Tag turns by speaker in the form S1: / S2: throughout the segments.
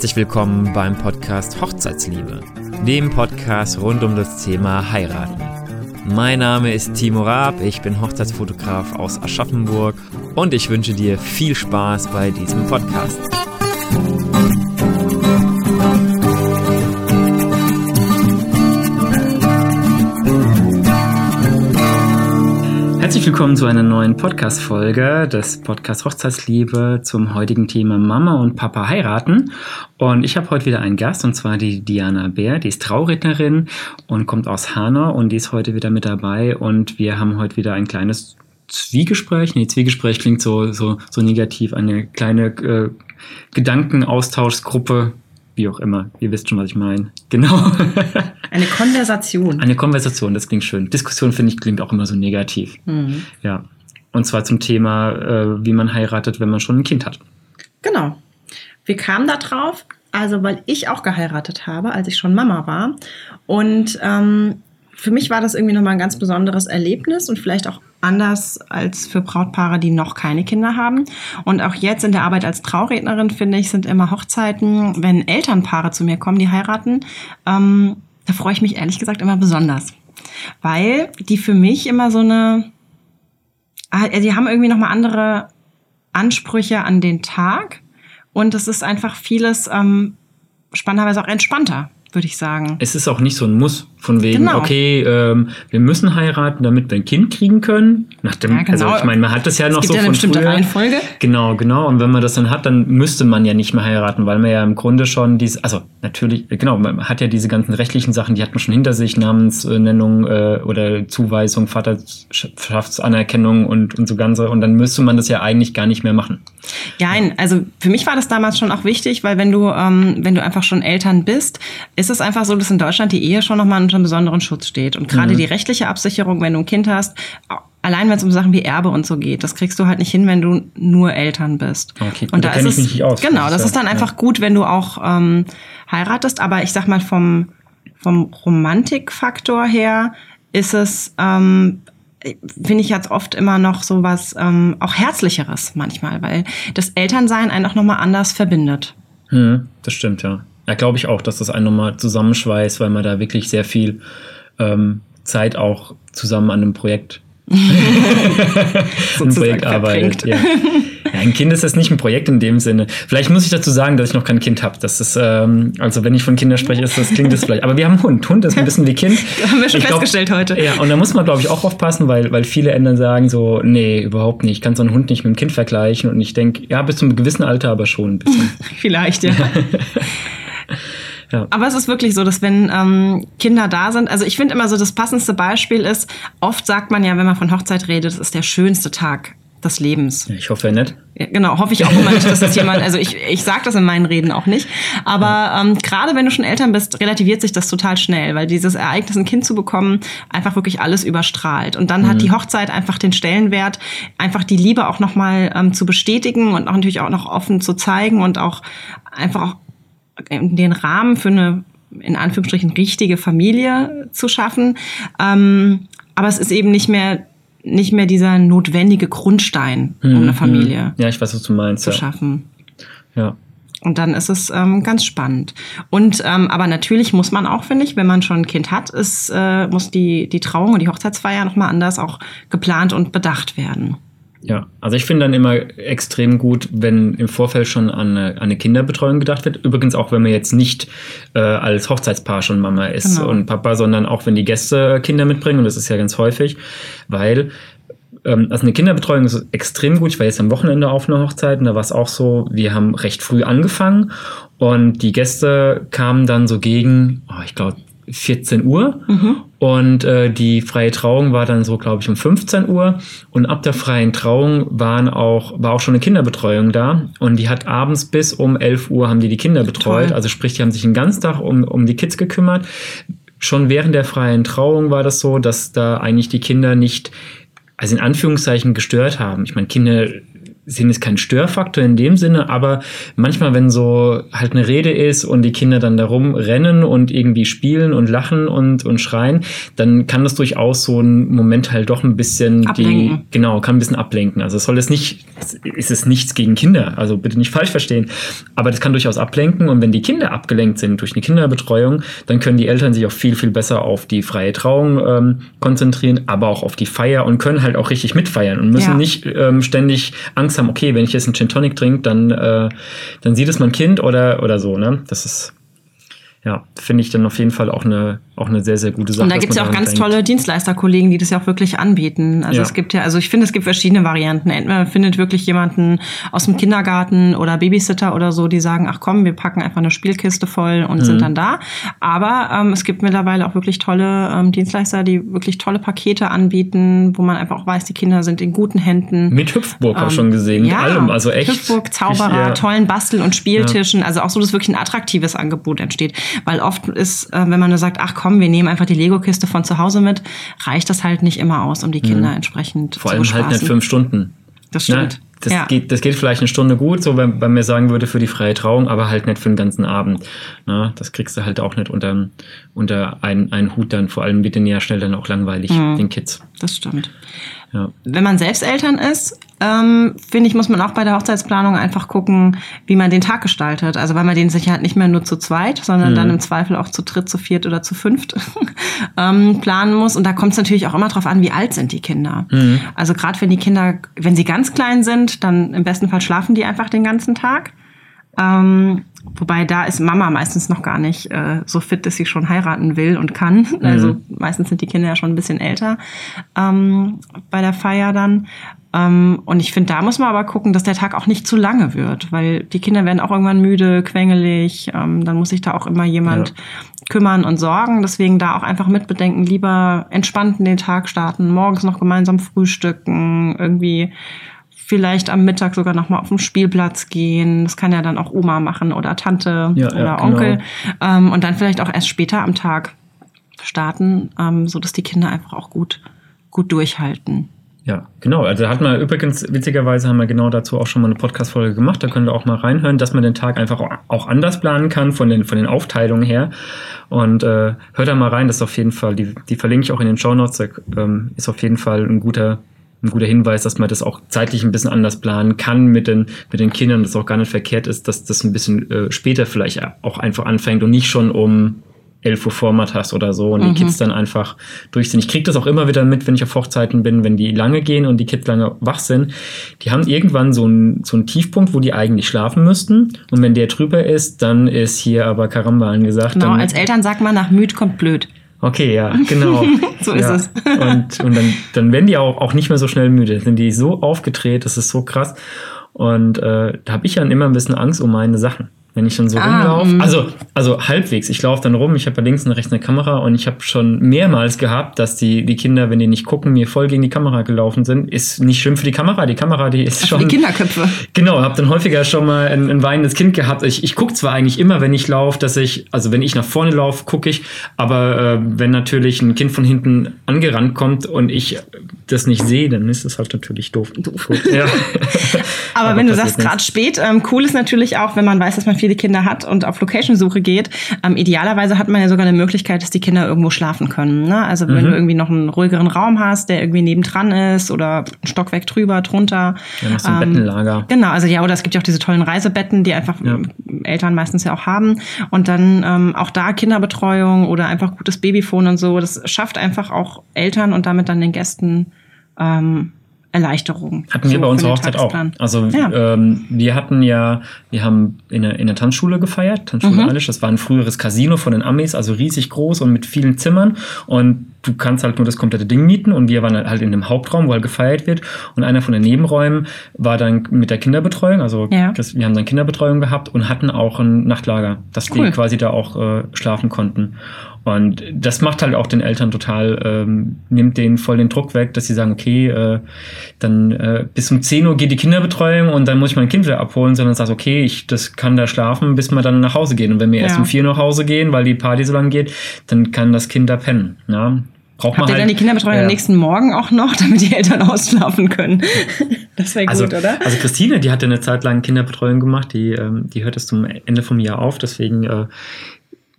S1: Herzlich willkommen beim Podcast Hochzeitsliebe, dem Podcast rund um das Thema Heiraten. Mein Name ist Timo Raab, ich bin Hochzeitsfotograf aus Aschaffenburg und ich wünsche dir viel Spaß bei diesem Podcast. Herzlich willkommen zu einer neuen Podcast-Folge des Podcast Hochzeitsliebe zum heutigen Thema Mama und Papa heiraten. Und ich habe heute wieder einen Gast und zwar die Diana Bär, die ist Traurednerin und kommt aus Hanau und die ist heute wieder mit dabei und wir haben heute wieder ein kleines Zwiegespräch. Nee, Zwiegespräch klingt so, so, so negativ. Eine kleine äh, Gedankenaustauschgruppe wie auch immer. Ihr wisst schon, was ich meine. Genau.
S2: Eine Konversation.
S1: Eine Konversation, das klingt schön. Diskussion, finde ich, klingt auch immer so negativ. Mhm. Ja. Und zwar zum Thema, äh, wie man heiratet, wenn man schon ein Kind hat.
S2: Genau. Wir kamen da drauf, also weil ich auch geheiratet habe, als ich schon Mama war. Und ähm, für mich war das irgendwie nochmal ein ganz besonderes Erlebnis und vielleicht auch anders als für Brautpaare, die noch keine Kinder haben. Und auch jetzt in der Arbeit als Traurednerin, finde ich, sind immer Hochzeiten, wenn Elternpaare zu mir kommen, die heiraten, ähm, da freue ich mich ehrlich gesagt immer besonders. Weil die für mich immer so eine, ah, die haben irgendwie nochmal andere Ansprüche an den Tag. Und es ist einfach vieles ähm, spannenderweise auch entspannter würde ich sagen.
S1: Es ist auch nicht so ein Muss, von wegen, genau. okay, ähm, wir müssen heiraten, damit wir ein Kind kriegen können. Nach dem, ja, genau. Also ich meine, man hat das ja es noch gibt so ja eine von bestimmte früher. Reihenfolge. Genau, genau. Und wenn man das dann hat, dann müsste man ja nicht mehr heiraten, weil man ja im Grunde schon diese, also natürlich, genau, man hat ja diese ganzen rechtlichen Sachen, die hat man schon hinter sich, Namensnennung äh, oder Zuweisung, Vaterschaftsanerkennung und, und so ganze. Und dann müsste man das ja eigentlich gar nicht mehr machen.
S2: Ja, also für mich war das damals schon auch wichtig, weil wenn du, ähm, wenn du einfach schon Eltern bist, ist es einfach so, dass in Deutschland die Ehe schon nochmal unter einem besonderen Schutz steht. Und gerade mhm. die rechtliche Absicherung, wenn du ein Kind hast, allein wenn es um Sachen wie Erbe und so geht, das kriegst du halt nicht hin, wenn du nur Eltern bist.
S1: Okay, und da, da ist es nicht aus,
S2: genau, das ist dann einfach ja. gut, wenn du auch ähm, heiratest. Aber ich sag mal vom vom Romantikfaktor her ist es ähm, finde ich jetzt oft immer noch so was ähm, auch herzlicheres manchmal, weil das Elternsein einen auch noch mal anders verbindet.
S1: Hm, das stimmt ja. Ja, glaube ich auch, dass das einen nochmal zusammenschweißt, weil man da wirklich sehr viel ähm, Zeit auch zusammen an einem Projekt, ein Projekt arbeitet. Ja. ja. ein Kind ist das nicht ein Projekt in dem Sinne. Vielleicht muss ich dazu sagen, dass ich noch kein Kind habe. Das ist, ähm, also wenn ich von Kindern spreche, ist das klingt das vielleicht. Aber wir haben einen Hund. Hund ist ein bisschen wie Kind.
S2: haben wir schon ich festgestellt glaub, heute.
S1: Ja, und da muss man, glaube ich, auch aufpassen, weil, weil viele Eltern sagen so, nee, überhaupt nicht. Ich kann so einen Hund nicht mit dem Kind vergleichen. Und ich denke, ja, bis zu einem gewissen Alter aber schon ein bisschen.
S2: vielleicht, ja. Ja. Aber es ist wirklich so, dass wenn ähm, Kinder da sind, also ich finde immer so, das passendste Beispiel ist, oft sagt man ja, wenn man von Hochzeit redet, das ist der schönste Tag des Lebens.
S1: Ich hoffe ja nicht.
S2: Ja, genau, hoffe ich auch immer nicht, dass das jemand, also ich, ich sage das in meinen Reden auch nicht, aber ähm, gerade wenn du schon Eltern bist, relativiert sich das total schnell, weil dieses Ereignis, ein Kind zu bekommen, einfach wirklich alles überstrahlt. Und dann mhm. hat die Hochzeit einfach den Stellenwert, einfach die Liebe auch nochmal ähm, zu bestätigen und auch natürlich auch noch offen zu zeigen und auch einfach auch den Rahmen für eine in Anführungsstrichen richtige Familie zu schaffen. Ähm, aber es ist eben nicht mehr nicht mehr dieser notwendige Grundstein, um eine hm, Familie
S1: ja, ich weiß, was du meinst,
S2: zu
S1: ja.
S2: schaffen.
S1: Ja.
S2: Und dann ist es ähm, ganz spannend. Und ähm, aber natürlich muss man auch, finde ich, wenn man schon ein Kind hat, ist, äh, muss die, die Trauung und die Hochzeitsfeier nochmal anders auch geplant und bedacht werden.
S1: Ja, also ich finde dann immer extrem gut, wenn im Vorfeld schon an eine, an eine Kinderbetreuung gedacht wird. Übrigens auch, wenn man jetzt nicht äh, als Hochzeitspaar schon Mama ist genau. und Papa, sondern auch wenn die Gäste Kinder mitbringen, und das ist ja ganz häufig, weil ähm, also eine Kinderbetreuung ist extrem gut. Ich war jetzt am Wochenende auf einer Hochzeit und da war es auch so, wir haben recht früh angefangen und die Gäste kamen dann so gegen, oh, ich glaube, 14 Uhr mhm. Und äh, die freie Trauung war dann so, glaube ich, um 15 Uhr und ab der freien Trauung waren auch, war auch schon eine Kinderbetreuung da und die hat abends bis um 11 Uhr haben die die Kinder betreut, Toll. also sprich, die haben sich den ganzen Tag um, um die Kids gekümmert. Schon während der freien Trauung war das so, dass da eigentlich die Kinder nicht, also in Anführungszeichen gestört haben. Ich meine, Kinder sind es kein Störfaktor in dem Sinne, aber manchmal, wenn so halt eine Rede ist und die Kinder dann darum rennen und irgendwie spielen und lachen und, und schreien, dann kann das durchaus so ein Moment halt doch ein bisschen ablenken. die, genau, kann ein bisschen ablenken. Also es soll es nicht, ist es nichts gegen Kinder, also bitte nicht falsch verstehen, aber das kann durchaus ablenken und wenn die Kinder abgelenkt sind durch eine Kinderbetreuung, dann können die Eltern sich auch viel, viel besser auf die freie Trauung ähm, konzentrieren, aber auch auf die Feier und können halt auch richtig mitfeiern und müssen ja. nicht ähm, ständig Angst haben, okay, wenn ich jetzt einen Gin Tonic trinke, dann, äh, dann sieht es mein Kind oder, oder so, ne? Das ist, ja, finde ich dann auf jeden Fall auch eine, auch eine sehr, sehr gute Sache.
S2: Und da gibt es ja auch ganz denkt. tolle Dienstleisterkollegen, die das ja auch wirklich anbieten. Also ja. es gibt ja, also ich finde, es gibt verschiedene Varianten. Entweder man findet wirklich jemanden aus dem Kindergarten oder Babysitter oder so, die sagen, ach komm, wir packen einfach eine Spielkiste voll und mhm. sind dann da. Aber ähm, es gibt mittlerweile auch wirklich tolle ähm, Dienstleister, die wirklich tolle Pakete anbieten, wo man einfach auch weiß, die Kinder sind in guten Händen.
S1: Mit Hüpfburg ähm, auch schon gesehen,
S2: ja, mit allem, also echt. Hüpfburg, Zauberer, ich, ja. tollen Bastel- und Spieltischen, also auch so, dass wirklich ein attraktives Angebot entsteht. Weil oft ist, äh, wenn man nur sagt, ach komm, wir nehmen einfach die Lego-Kiste von zu Hause mit, reicht das halt nicht immer aus, um die Kinder mhm. entsprechend
S1: Vor allem
S2: zu
S1: halt nicht fünf Stunden.
S2: Das stimmt. Ja,
S1: das, ja. geht, das geht vielleicht eine Stunde gut, so wenn, wenn mir sagen würde für die freie Trauung, aber halt nicht für den ganzen Abend. Na, das kriegst du halt auch nicht unter, unter einen, einen Hut dann. Vor allem wird den ja schnell dann auch langweilig, mhm. den Kids.
S2: Das stimmt. Ja. Wenn man selbst Eltern ist, ähm, finde ich, muss man auch bei der Hochzeitsplanung einfach gucken, wie man den Tag gestaltet. Also weil man den sicher halt nicht mehr nur zu zweit, sondern mhm. dann im Zweifel auch zu dritt, zu viert oder zu fünft ähm, planen muss. Und da kommt es natürlich auch immer drauf an, wie alt sind die Kinder. Mhm. Also gerade wenn die Kinder, wenn sie ganz klein sind, dann im besten Fall schlafen die einfach den ganzen Tag. Ähm, wobei da ist Mama meistens noch gar nicht äh, so fit, dass sie schon heiraten will und kann. Mhm. Also meistens sind die Kinder ja schon ein bisschen älter ähm, bei der Feier dann. Ähm, und ich finde, da muss man aber gucken, dass der Tag auch nicht zu lange wird, weil die Kinder werden auch irgendwann müde, quengelig. Ähm, dann muss sich da auch immer jemand ja. kümmern und sorgen. Deswegen da auch einfach mitbedenken, lieber entspannt in den Tag starten, morgens noch gemeinsam frühstücken, irgendwie vielleicht am Mittag sogar noch mal auf den Spielplatz gehen. Das kann ja dann auch Oma machen oder Tante ja, oder ja, Onkel. Genau. Ähm, und dann vielleicht auch erst später am Tag starten, ähm, so dass die Kinder einfach auch gut, gut durchhalten.
S1: Ja, genau. Also hat man übrigens, witzigerweise haben wir genau dazu auch schon mal eine Podcast-Folge gemacht. Da könnt ihr auch mal reinhören, dass man den Tag einfach auch anders planen kann von den, von den Aufteilungen her. Und äh, hört da mal rein, das ist auf jeden Fall, die, die verlinke ich auch in den Show Notes, ähm, ist auf jeden Fall ein guter, ein guter Hinweis, dass man das auch zeitlich ein bisschen anders planen kann mit den, mit den Kindern, dass auch gar nicht verkehrt ist, dass das ein bisschen äh, später vielleicht auch einfach anfängt und nicht schon um 11 Uhr Format hast oder so und mhm. die Kids dann einfach durch sind. Ich kriege das auch immer wieder mit, wenn ich auf Hochzeiten bin, wenn die lange gehen und die Kids lange wach sind. Die haben irgendwann so einen so einen Tiefpunkt, wo die eigentlich schlafen müssten. Und wenn der drüber ist, dann ist hier aber Karamba angesagt.
S2: Genau, als Eltern sagt man, nach müd kommt blöd.
S1: Okay, ja, genau.
S2: so ist es.
S1: und und dann, dann werden die auch, auch nicht mehr so schnell müde. Dann sind die so aufgedreht, das ist so krass. Und äh, da habe ich dann immer ein bisschen Angst um meine Sachen wenn ich dann so ah, rumlaufe. Mm. Also, also halbwegs. Ich laufe dann rum, ich habe ja links und rechts eine Kamera und ich habe schon mehrmals gehabt, dass die, die Kinder, wenn die nicht gucken, mir voll gegen die Kamera gelaufen sind. Ist nicht schlimm für die Kamera. Die Kamera, die ist Ach, schon.
S2: Die Kinderköpfe.
S1: Genau, habe dann häufiger schon mal ein, ein weinendes Kind gehabt. Ich, ich gucke zwar eigentlich immer, wenn ich laufe, dass ich, also wenn ich nach vorne laufe, gucke ich, aber äh, wenn natürlich ein Kind von hinten angerannt kommt und ich das nicht sehe, dann ist das halt natürlich doof. doof.
S2: Ja. aber, aber, wenn du sagst, gerade spät, ähm, cool ist natürlich auch, wenn man weiß, dass man viele Kinder hat und auf Location-Suche geht, ähm, idealerweise hat man ja sogar eine Möglichkeit, dass die Kinder irgendwo schlafen können. Ne? Also wenn mhm. du irgendwie noch einen ruhigeren Raum hast, der irgendwie nebendran ist oder ein Stockwerk drüber, drunter.
S1: Ja, so ein ähm, Bettenlager.
S2: Genau, also ja, oder es gibt ja auch diese tollen Reisebetten, die einfach ja. Eltern meistens ja auch haben. Und dann ähm, auch da Kinderbetreuung oder einfach gutes Babyphone und so. Das schafft einfach auch Eltern und damit dann den Gästen ähm, Erleichterung.
S1: Hatten wir so bei unserer Hochzeit auch. Also ja. ähm, wir hatten ja, wir haben in der, in der Tanzschule gefeiert, Tanzschule mhm. Alisch. Das war ein früheres Casino von den Amis, also riesig groß und mit vielen Zimmern. Und du kannst halt nur das komplette Ding mieten. Und wir waren halt in dem Hauptraum, wo halt gefeiert wird. Und einer von den Nebenräumen war dann mit der Kinderbetreuung. Also ja. das, wir haben dann Kinderbetreuung gehabt und hatten auch ein Nachtlager, dass cool. die quasi da auch äh, schlafen konnten. Und das macht halt auch den Eltern total, ähm, nimmt denen voll den Druck weg, dass sie sagen, okay, äh, dann äh, bis um 10 Uhr geht die Kinderbetreuung und dann muss ich mein Kind wieder abholen, sondern sagst, okay, ich das kann da schlafen, bis wir dann nach Hause gehen. Und wenn wir ja. erst um 4 Uhr nach Hause gehen, weil die Party so lange geht, dann kann das Kind da pennen. Ja? braucht
S2: Habt
S1: man
S2: ihr
S1: halt,
S2: dann die Kinderbetreuung
S1: ja.
S2: am nächsten Morgen auch noch, damit die Eltern ausschlafen können? Das wäre
S1: Also,
S2: gut, oder?
S1: also Christine, die hatte eine Zeit lang Kinderbetreuung gemacht, die, ähm, die hört es zum Ende vom Jahr auf, deswegen äh,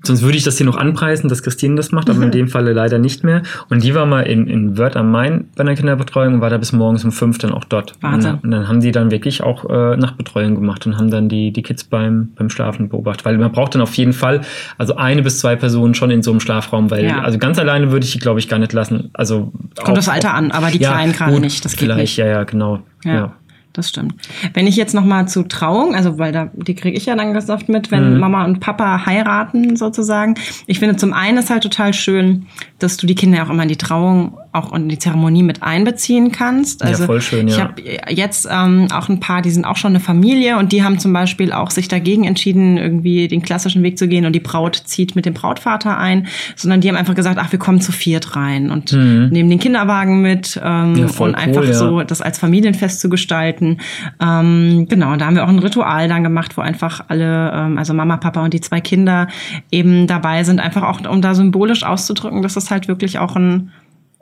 S1: Sonst würde ich das hier noch anpreisen, dass Christine das macht, aber in dem Falle leider nicht mehr. Und die war mal in, in Wörth am Main bei einer Kinderbetreuung und war da bis morgens um fünf dann auch dort.
S2: Wahnsinn.
S1: Und, und dann haben die dann wirklich auch äh, Nachtbetreuung gemacht und haben dann die, die Kids beim, beim Schlafen beobachtet. Weil man braucht dann auf jeden Fall, also eine bis zwei Personen schon in so einem Schlafraum, weil
S2: Ja.
S1: also ganz alleine würde ich die, glaube ich, gar nicht lassen. Also
S2: Kommt
S1: auch-
S2: das Alter an, aber die
S1: Ja,
S2: Kleinen gerade nicht. Das geht
S1: vielleicht,
S2: nicht.
S1: ja, ja, genau.
S2: Ja.
S1: ja.
S2: Das stimmt. Wenn ich jetzt noch mal zu Trauung, also weil da die kriege ich ja dann ganz oft mit, wenn
S1: Mhm.
S2: Mama und Papa heiraten sozusagen. Ich finde zum einen ist halt total schön, dass du die Kinder auch immer in die Trauung auch in die Zeremonie mit einbeziehen kannst.
S1: Ja,
S2: Also
S1: voll schön,
S2: Ich
S1: ja.
S2: habe jetzt ähm, auch ein paar, die sind auch schon eine Familie und die haben zum Beispiel auch sich dagegen entschieden, irgendwie den klassischen Weg zu gehen und die Braut zieht mit dem Brautvater ein, sondern die haben einfach gesagt, ach, wir kommen zu viert rein und nehmen den Kinderwagen mit ähm,
S1: Mhm. Ja,
S2: und
S1: cool,
S2: einfach
S1: ja.
S2: so das als Familienfest zu gestalten. Ähm, genau, da haben wir auch ein Ritual dann gemacht, wo einfach alle, ähm, also Mama, Papa und die zwei Kinder eben dabei sind, einfach auch, um da symbolisch auszudrücken, dass das halt wirklich auch ein,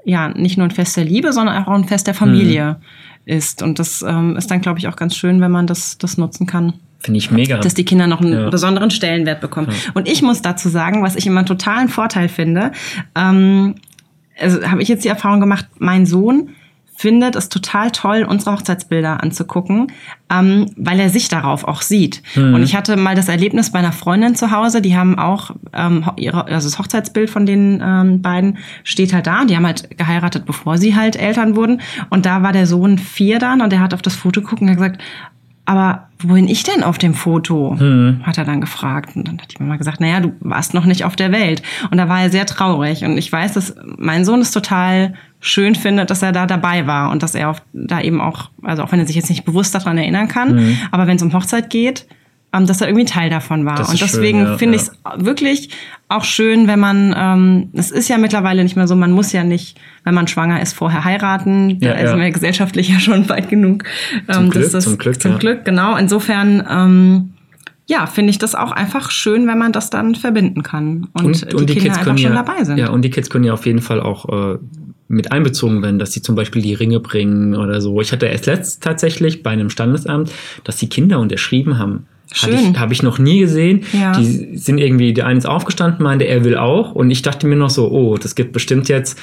S2: ja, nicht nur ein Fest der Liebe, sondern auch ein Fest der Familie ist. Und das ähm, ist dann, glaube ich, auch ganz schön, wenn man das, das nutzen kann
S1: Finde ich mega.
S2: dass die Kinder noch einen
S1: Ja.
S2: besonderen Stellenwert bekommen. Und ich muss dazu sagen, was ich immer einen totalen Vorteil finde, ähm, also habe ich jetzt die Erfahrung gemacht, mein Sohn findet es total toll, unsere Hochzeitsbilder anzugucken, ähm, weil er sich darauf auch sieht. Und ich hatte mal das Erlebnis bei einer Freundin zu Hause, die haben auch ähm, ihre, also das Hochzeitsbild von den ähm, beiden steht halt da. Die haben halt geheiratet, bevor sie halt Eltern wurden. Und da war der Sohn vier dann und der hat auf das Foto geguckt und hat gesagt, aber wo bin ich denn auf dem Foto? Hat er dann gefragt. Und dann hat die Mama gesagt, naja, du warst noch nicht auf der Welt. Und da war er sehr traurig. Und ich weiß, dass mein Sohn es total schön findet, dass er da dabei war und dass er auf, da eben auch, also auch wenn er sich jetzt nicht bewusst daran erinnern kann, aber wenn es um Hochzeit geht, ähm, dass er irgendwie Teil davon war.
S1: Das
S2: Und deswegen
S1: ja,
S2: finde
S1: ja.
S2: ich es wirklich auch schön, wenn man, ähm, es ist ja mittlerweile nicht mehr so, man muss ja nicht, wenn man schwanger ist, vorher heiraten. Da
S1: Ja, ja.
S2: sind wir gesellschaftlich ja schon weit genug.
S1: Zum
S2: ähm,
S1: Glück,
S2: das,
S1: zum Glück,
S2: Zum
S1: ja.
S2: Glück, genau. Insofern, ähm, ja, finde ich das auch einfach schön, wenn man das dann verbinden kann und, die, Kinder einfach schon
S1: ja,
S2: dabei sind.
S1: Ja, und die Kids können ja auf jeden Fall auch äh, mit einbezogen werden, dass sie zum Beispiel die Ringe bringen oder so. Ich hatte erst letzt tatsächlich bei einem Standesamt, dass die Kinder unterschrieben haben.
S2: Schön.
S1: habe ich noch nie gesehen.
S2: Ja.
S1: Die sind irgendwie, der eine ist aufgestanden, meinte, er will auch. Und ich dachte mir noch so, oh, das gibt bestimmt jetzt,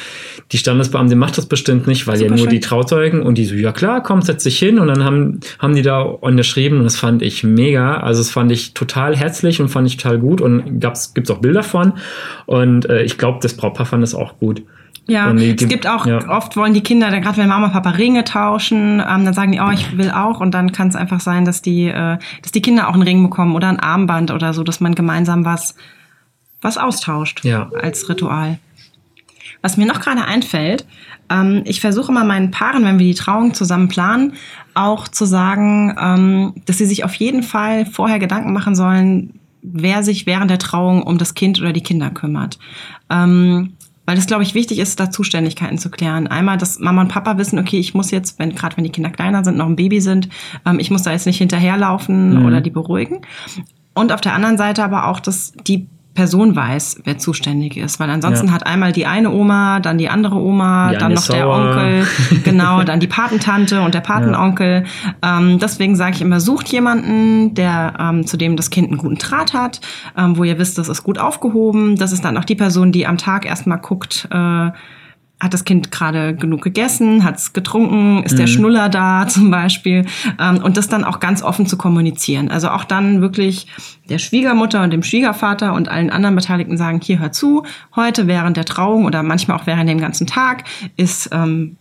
S1: die Standesbeamtin macht das bestimmt nicht, weil ja
S2: Super
S1: nur
S2: schön.
S1: die Trauzeugen. Und die so, ja klar, komm, setz dich hin. Und dann haben, haben die da unterschrieben und das fand ich mega. Also das fand ich total herzlich und fand ich total gut. Und gab's, gibt's auch Bilder von. Und äh, ich glaube, das Brautpaar fand das auch gut.
S2: Ja,
S1: die-
S2: es gibt auch,
S1: ja.
S2: oft wollen die Kinder, dann gerade wenn Mama und Papa Ringe tauschen, ähm, dann sagen die, oh, ich will auch. Und dann kann es einfach sein, dass die, äh, dass die Kinder auch einen Ring bekommen oder ein Armband oder so, dass man gemeinsam was, was austauscht
S1: Ja.
S2: als Ritual. Was mir noch gerade einfällt, ähm, ich versuche mal meinen Paaren, wenn wir die Trauung zusammen planen, auch zu sagen, ähm, dass sie sich auf jeden Fall vorher Gedanken machen sollen, wer sich während der Trauung um das Kind oder die Kinder kümmert. Ähm, weil es, glaube ich, wichtig ist, da Zuständigkeiten zu klären. Einmal, dass Mama und Papa wissen, okay, ich muss jetzt, wenn gerade wenn die Kinder kleiner sind, noch ein Baby sind, ähm, ich muss da jetzt nicht hinterherlaufen oder die beruhigen. Und auf der anderen Seite aber auch, dass die Person weiß, wer zuständig ist. Weil ansonsten
S1: Ja.
S2: hat einmal die eine Oma, dann die andere Oma,
S1: Die
S2: dann noch der
S1: sauer.
S2: Onkel, genau, dann die Patentante und der Patenonkel. Ähm, deswegen sage ich immer, sucht jemanden, der ähm, zu dem das Kind einen guten Draht hat, ähm, wo ihr wisst, das ist gut aufgehoben. Das ist dann auch die Person, die am Tag erstmal guckt, äh, hat das Kind gerade genug gegessen, hat es getrunken, ist der Schnuller da zum Beispiel? Ähm, und das dann auch ganz offen zu kommunizieren. Also auch dann wirklich der Schwiegermutter und dem Schwiegervater und allen anderen Beteiligten sagen, hier hör zu, heute während der Trauung oder manchmal auch während dem ganzen Tag ist ähm,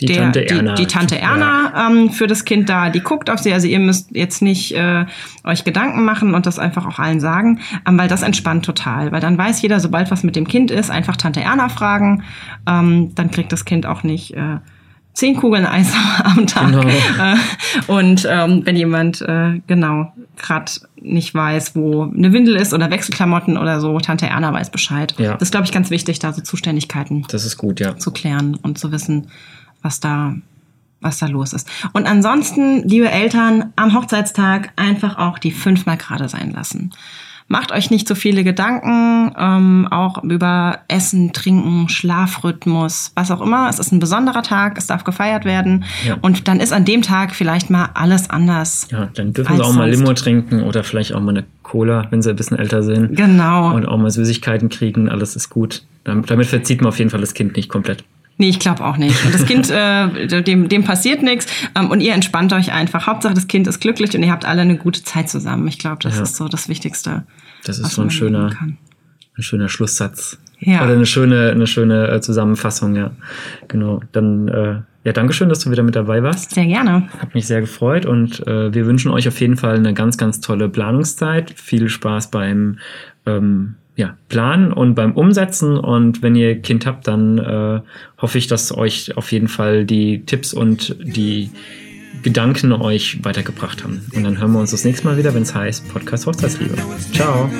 S1: Die
S2: der,
S1: Tante Erna.
S2: Die, die Tante Erna ähm, für das Kind da, die guckt auf sie. Also ihr müsst jetzt nicht äh, euch Gedanken machen und das einfach auch allen sagen, ähm, weil das entspannt total. Weil dann weiß jeder, sobald was mit dem Kind ist, einfach Tante Erna fragen. Ähm, dann kriegt das Kind auch nicht äh, zehn Kugeln Eis am Tag.
S1: Genau.
S2: Äh, und ähm, wenn jemand äh, genau gerade nicht weiß, wo eine Windel ist oder Wechselklamotten oder so, Tante Erna weiß Bescheid.
S1: Ja.
S2: Das ist, glaube ich, ganz wichtig, da so Zuständigkeiten
S1: Das ist gut, ja.
S2: zu klären und zu wissen, was da, was da los ist. Und ansonsten, liebe Eltern, am Hochzeitstag einfach auch die fünfmal gerade sein lassen. macht euch nicht so viele Gedanken, ähm, auch über Essen, Trinken, Schlafrhythmus, was auch immer. Es ist ein besonderer Tag, es darf gefeiert werden. Ja. Und dann ist an dem Tag vielleicht mal alles anders.
S1: Ja, dann dürfen sie auch mal Limo trinken oder vielleicht auch mal eine Cola, wenn sie ein bisschen älter sind.
S2: Genau.
S1: Und auch mal Süßigkeiten kriegen, alles ist gut. Damit verzieht man auf jeden Fall das Kind nicht komplett.
S2: Nee, ich glaube auch nicht. Und das Kind, äh, dem, dem passiert nichts ähm, und ihr entspannt euch einfach. Hauptsache, das Kind ist glücklich und ihr habt alle eine gute Zeit zusammen. Ich glaube, das ja. ist so das Wichtigste.
S1: Das ist so ein schöner, ein schöner Schlusssatz. Ja. Oder eine schöne, eine schöne äh, Zusammenfassung, ja. Genau. Dann, äh, ja, Dankeschön, dass du wieder mit dabei warst.
S2: Sehr gerne.
S1: Hat mich sehr gefreut und äh, wir wünschen euch auf jeden Fall eine ganz, ganz tolle Planungszeit. Viel Spaß beim ähm, ja, planen und beim Umsetzen. Und wenn ihr Kind habt, dann äh, hoffe ich, dass euch auf jeden Fall die Tipps und die Gedanken euch weitergebracht haben. Und dann hören wir uns das nächste Mal wieder, wenn es heißt Podcast Hochzeitsliebe. Ciao.